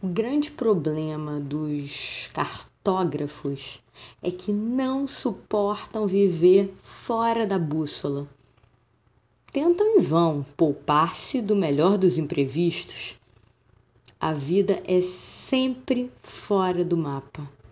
O grande problema dos cartógrafos é que não suportam viver fora da bússola. Tentam em vão poupar-se do melhor dos imprevistos. A vida é sempre fora do mapa.